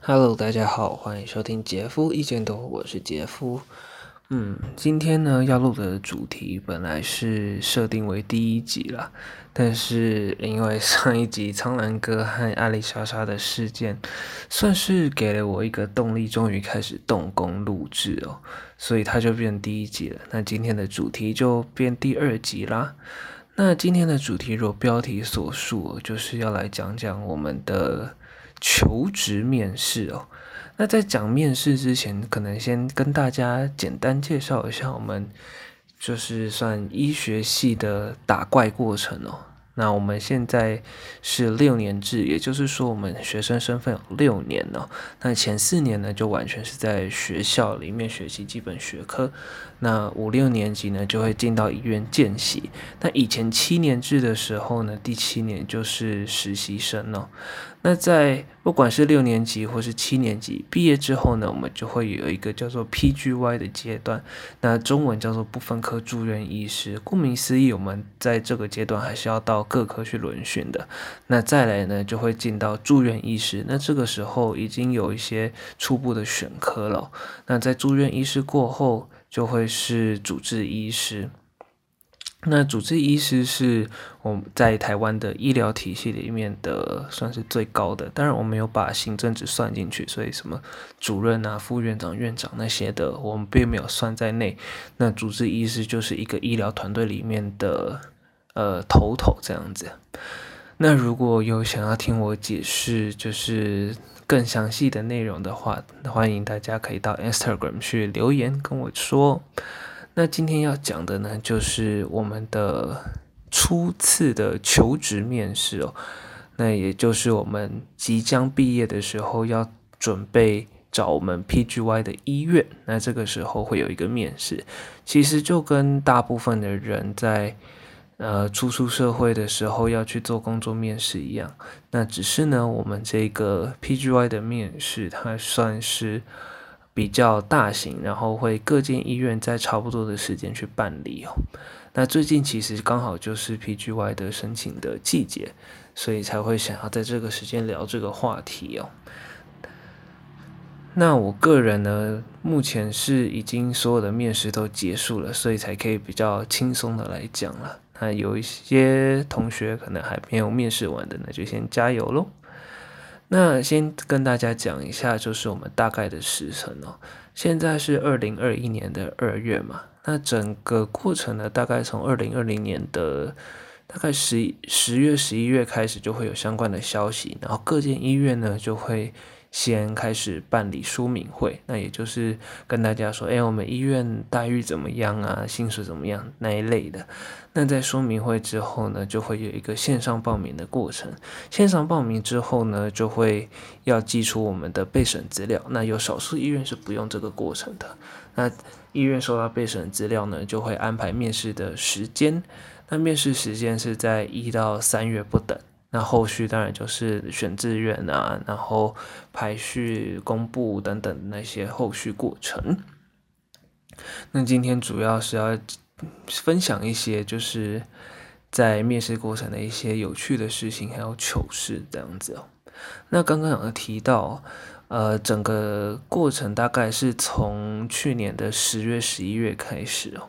Hello，大家好，欢迎收听杰夫意见多，我是杰夫。嗯，今天呢要录的主题本来是设定为第一集啦，但是因为上一集苍兰哥和艾丽莎莎的事件，算是给了我一个动力，终于开始动工录制哦，所以它就变第一集了。那今天的主题就变第二集啦。那今天的主题如标题所述，就是要来讲讲我们的。求职面试哦，那在讲面试之前，可能先跟大家简单介绍一下我们就是算医学系的打怪过程哦。那我们现在是六年制，也就是说我们学生身份有六年哦。那前四年呢，就完全是在学校里面学习基本学科。那五六年级呢，就会进到医院见习。那以前七年制的时候呢，第七年就是实习生哦。那在不管是六年级或是七年级毕业之后呢，我们就会有一个叫做 PGY 的阶段，那中文叫做不分科住院医师。顾名思义，我们在这个阶段还是要到各科去轮训的。那再来呢，就会进到住院医师。那这个时候已经有一些初步的选科了。那在住院医师过后，就会是主治医师。那主治医师是我们在台湾的医疗体系里面的算是最高的，当然我没有把行政职算进去，所以什么主任啊、副院长、院长那些的，我们并没有算在内。那主治医师就是一个医疗团队里面的呃头头这样子。那如果有想要听我解释就是更详细的内容的话，欢迎大家可以到 Instagram 去留言跟我说。那今天要讲的呢，就是我们的初次的求职面试哦。那也就是我们即将毕业的时候，要准备找我们 PGY 的医院。那这个时候会有一个面试，其实就跟大部分的人在呃初出社会的时候要去做工作面试一样。那只是呢，我们这个 PGY 的面试，它算是。比较大型，然后会各间医院在差不多的时间去办理哦。那最近其实刚好就是 PGY 的申请的季节，所以才会想要在这个时间聊这个话题哦。那我个人呢，目前是已经所有的面试都结束了，所以才可以比较轻松的来讲了。那有一些同学可能还没有面试完的，那就先加油喽。那先跟大家讲一下，就是我们大概的时程哦。现在是二零二一年的二月嘛，那整个过程呢，大概从二零二零年的大概十十月、十一月开始就会有相关的消息，然后各间医院呢就会。先开始办理说明会，那也就是跟大家说，哎，我们医院待遇怎么样啊？薪水怎么样那一类的。那在说明会之后呢，就会有一个线上报名的过程。线上报名之后呢，就会要寄出我们的备审资料。那有少数医院是不用这个过程的。那医院收到备审资料呢，就会安排面试的时间。那面试时间是在一到三月不等。那后续当然就是选志愿啊，然后排序、公布等等那些后续过程。那今天主要是要分享一些就是在面试过程的一些有趣的事情，还有糗事这样子哦。那刚刚有提到，呃，整个过程大概是从去年的十月、十一月开始哦。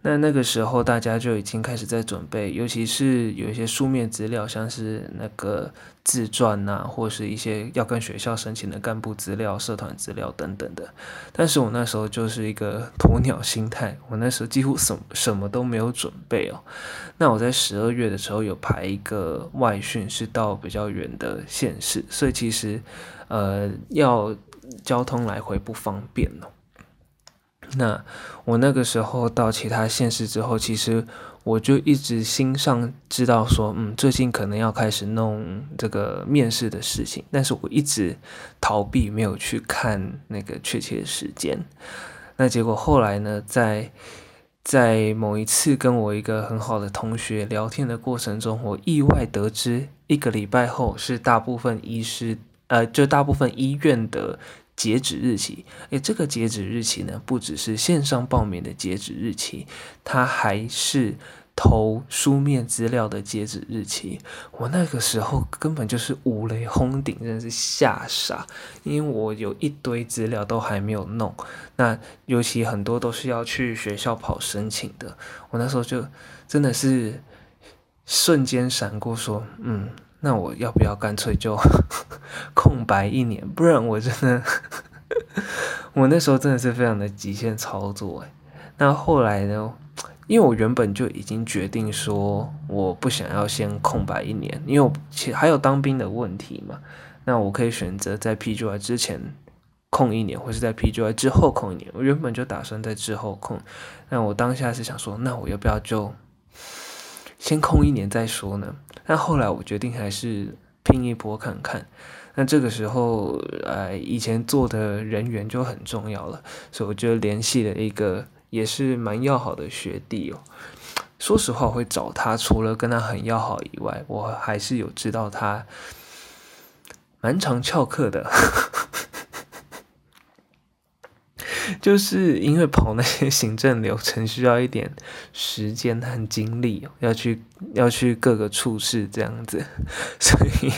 那那个时候，大家就已经开始在准备，尤其是有一些书面资料，像是那个自传呐、啊，或是一些要跟学校申请的干部资料、社团资料等等的。但是我那时候就是一个鸵鸟心态，我那时候几乎什么什么都没有准备哦。那我在十二月的时候有排一个外训，是到比较远的县市，所以其实呃要交通来回不方便哦。那我那个时候到其他县市之后，其实我就一直心上知道说，嗯，最近可能要开始弄这个面试的事情，但是我一直逃避，没有去看那个确切的时间。那结果后来呢，在在某一次跟我一个很好的同学聊天的过程中，我意外得知，一个礼拜后是大部分医师，呃，就大部分医院的。截止日期，诶，这个截止日期呢，不只是线上报名的截止日期，它还是投书面资料的截止日期。我那个时候根本就是五雷轰顶，真的是吓傻，因为我有一堆资料都还没有弄。那尤其很多都是要去学校跑申请的，我那时候就真的是瞬间闪过说，嗯，那我要不要干脆就 空白一年？不然我真的，我那时候真的是非常的极限操作哎。那后来呢？因为我原本就已经决定说，我不想要先空白一年，因为我其还有当兵的问题嘛。那我可以选择在 PGY 之前空一年，或是在 PGY 之后空一年。我原本就打算在之后空。那我当下是想说，那我要不要就先空一年再说呢？但后来我决定还是拼一波看看。那这个时候，呃，以前做的人员就很重要了，所以我就联系了一个。也是蛮要好的学弟哦。说实话，我会找他，除了跟他很要好以外，我还是有知道他蛮常翘课的。就是因为跑那些 行政流程需要一点时间和精力，要去要去各个处室这样子，所以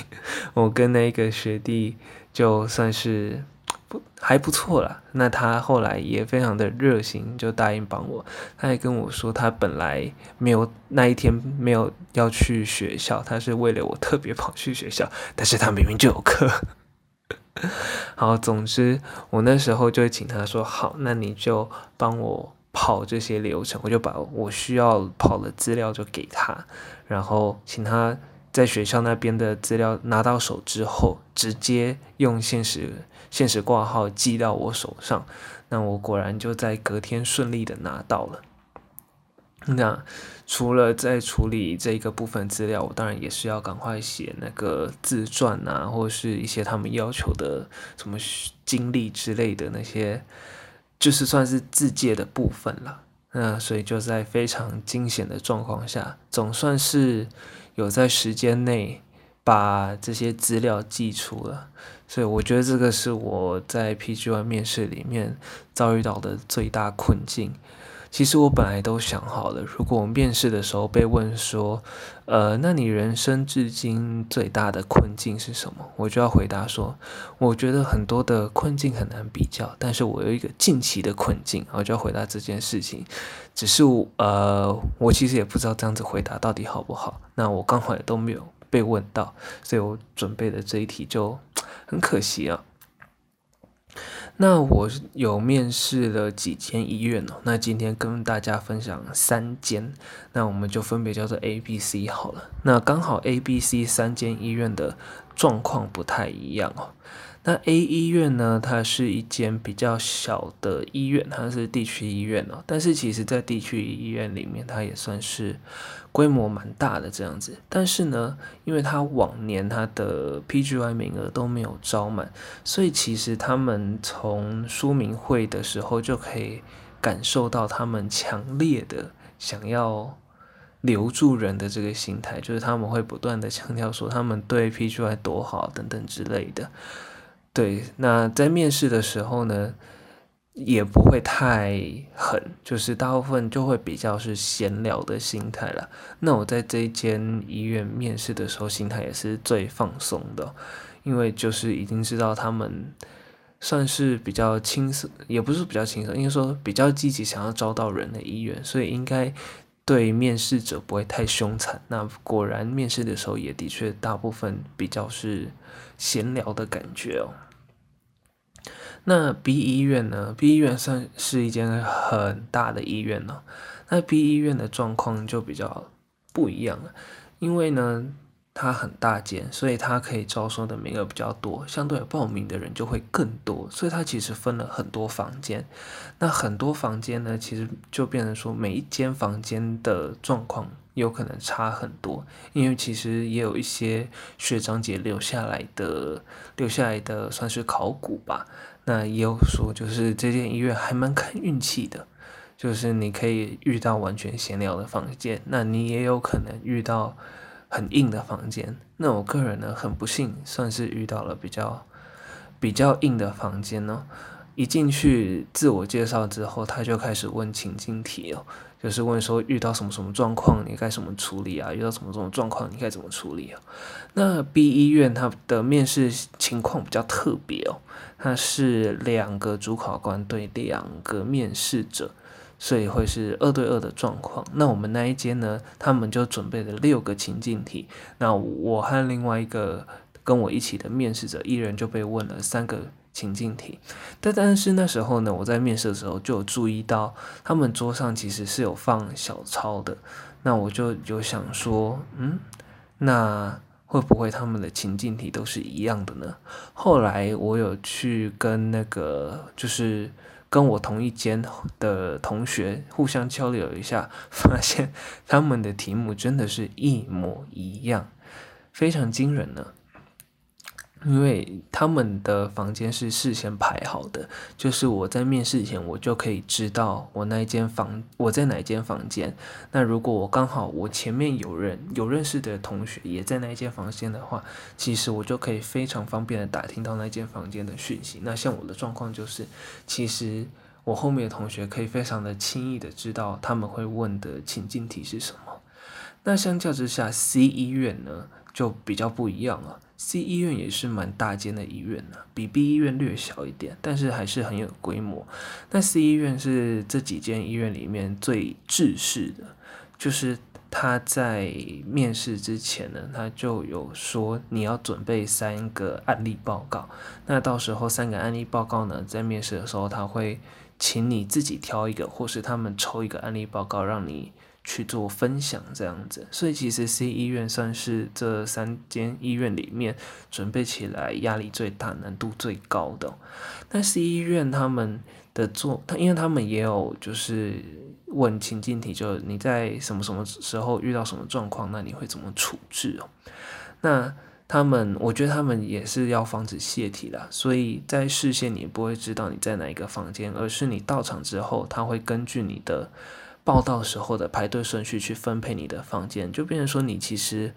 我跟那个学弟就算是。不还不错啦，那他后来也非常的热心，就答应帮我。他还跟我说，他本来没有那一天没有要去学校，他是为了我特别跑去学校，但是他明明就有课。好，总之我那时候就请他说好，那你就帮我跑这些流程，我就把我需要跑的资料就给他，然后请他在学校那边的资料拿到手之后，直接用现实。现实挂号寄到我手上，那我果然就在隔天顺利的拿到了。那除了在处理这个部分资料，我当然也是要赶快写那个自传啊，或是一些他们要求的什么经历之类的那些，就是算是自介的部分了。那所以就在非常惊险的状况下，总算是有在时间内。把这些资料寄出了，所以我觉得这个是我在 PGY 面试里面遭遇到的最大困境。其实我本来都想好了，如果我面试的时候被问说，呃，那你人生至今最大的困境是什么？我就要回答说，我觉得很多的困境很难比较，但是我有一个近期的困境，我就要回答这件事情。只是呃，我其实也不知道这样子回答到底好不好。那我刚好也都没有。被问到，所以我准备的这一题就很可惜啊。那我有面试了几间医院哦，那今天跟大家分享三间，那我们就分别叫做 A、B、C 好了。那刚好 A、B、C 三间医院的状况不太一样哦。那 A 医院呢，它是一间比较小的医院，它是地区医院哦。但是其实，在地区医院里面，它也算是规模蛮大的这样子。但是呢，因为它往年它的 PGY 名额都没有招满，所以其实他们从说明会的时候就可以感受到他们强烈的想要留住人的这个心态，就是他们会不断的强调说他们对 PGY 多好等等之类的。对，那在面试的时候呢，也不会太狠，就是大部分就会比较是闲聊的心态啦。那我在这一间医院面试的时候，心态也是最放松的，因为就是已经知道他们算是比较轻松，也不是比较轻松，应该说比较积极想要招到人的医院，所以应该对面试者不会太凶残。那果然面试的时候也的确大部分比较是。闲聊的感觉哦。那 B 医院呢？B 医院算是一间很大的医院哦。那 B 医院的状况就比较不一样了，因为呢，它很大间，所以它可以招收的名额比较多，相对报名的人就会更多，所以它其实分了很多房间。那很多房间呢，其实就变成说每一间房间的状况。有可能差很多，因为其实也有一些学长姐留下来的，留下来的算是考古吧。那也有说，就是这间医院还蛮看运气的，就是你可以遇到完全闲聊的房间，那你也有可能遇到很硬的房间。那我个人呢，很不幸，算是遇到了比较比较硬的房间呢。一进去自我介绍之后，他就开始问情境题哦，就是问说遇到什么什么状况你该怎么处理啊？遇到什么什么状况你该怎么处理啊？那 B 医院它的面试情况比较特别哦，它是两个主考官对两个面试者，所以会是二对二的状况。那我们那一间呢，他们就准备了六个情境题，那我和另外一个跟我一起的面试者，一人就被问了三个。情境题，但但是那时候呢，我在面试的时候就有注意到，他们桌上其实是有放小抄的，那我就有想说，嗯，那会不会他们的情境题都是一样的呢？后来我有去跟那个就是跟我同一间的同学互相交流一下，发现他们的题目真的是一模一样，非常惊人呢。因为他们的房间是事先排好的，就是我在面试前我就可以知道我那一间房我在哪一间房间。那如果我刚好我前面有人有认识的同学也在那一间房间的话，其实我就可以非常方便的打听到那间房间的讯息。那像我的状况就是，其实我后面的同学可以非常的轻易的知道他们会问的情境题是什么。那相较之下，C 医院呢就比较不一样了。C 医院也是蛮大间的医院呢，比 B 医院略小一点，但是还是很有规模。那 C 医院是这几间医院里面最制式的，就是他在面试之前呢，他就有说你要准备三个案例报告。那到时候三个案例报告呢，在面试的时候他会请你自己挑一个，或是他们抽一个案例报告让你。去做分享这样子，所以其实 C 医院算是这三间医院里面准备起来压力最大、难度最高的。但 C 医院他们的做，他因为他们也有就是问情境题，就你在什么什么时候遇到什么状况，那你会怎么处置哦？那他们，我觉得他们也是要防止泄题啦，所以在事先你不会知道你在哪一个房间，而是你到场之后，他会根据你的。报到时候的排队顺序去分配你的房间，就变成说你其实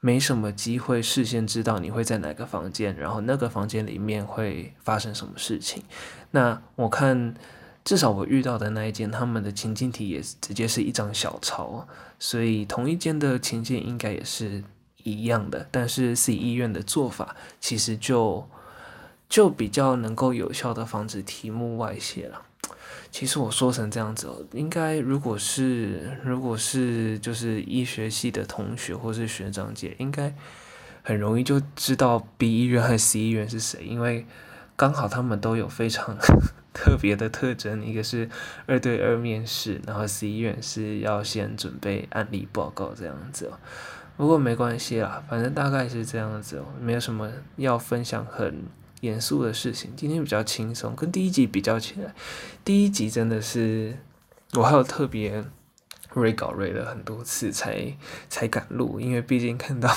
没什么机会事先知道你会在哪个房间，然后那个房间里面会发生什么事情。那我看至少我遇到的那一间，他们的情境题也直接是一张小抄，所以同一间的情境应该也是一样的。但是 C 医院的做法其实就就比较能够有效的防止题目外泄了。其实我说成这样子哦，应该如果是如果是就是医学系的同学或是学长姐，应该很容易就知道 B 医院和 C 医院是谁，因为刚好他们都有非常 特别的特征，一个是二对二面试，然后 C 医院是要先准备案例报告这样子哦。不过没关系啦，反正大概是这样子哦，没有什么要分享很。严肃的事情，今天比较轻松，跟第一集比较起来，第一集真的是我还有特别 re 稿 re 了很多次才才敢录，因为毕竟看到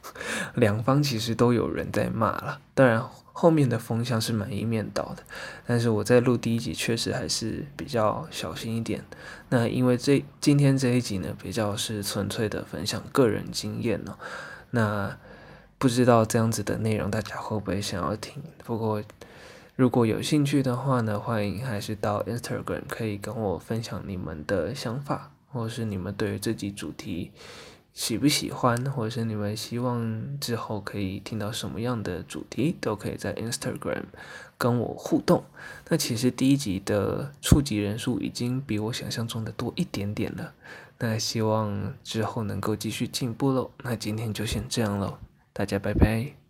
两方其实都有人在骂了，当然后面的风向是蛮一面倒的，但是我在录第一集确实还是比较小心一点。那因为这今天这一集呢，比较是纯粹的分享个人经验哦，那。不知道这样子的内容大家会不会想要听？不过如果有兴趣的话呢，欢迎还是到 Instagram 可以跟我分享你们的想法，或者是你们对于这集主题喜不喜欢，或者是你们希望之后可以听到什么样的主题，都可以在 Instagram 跟我互动。那其实第一集的触及人数已经比我想象中的多一点点了，那希望之后能够继续进步喽。那今天就先这样喽。大家拜拜。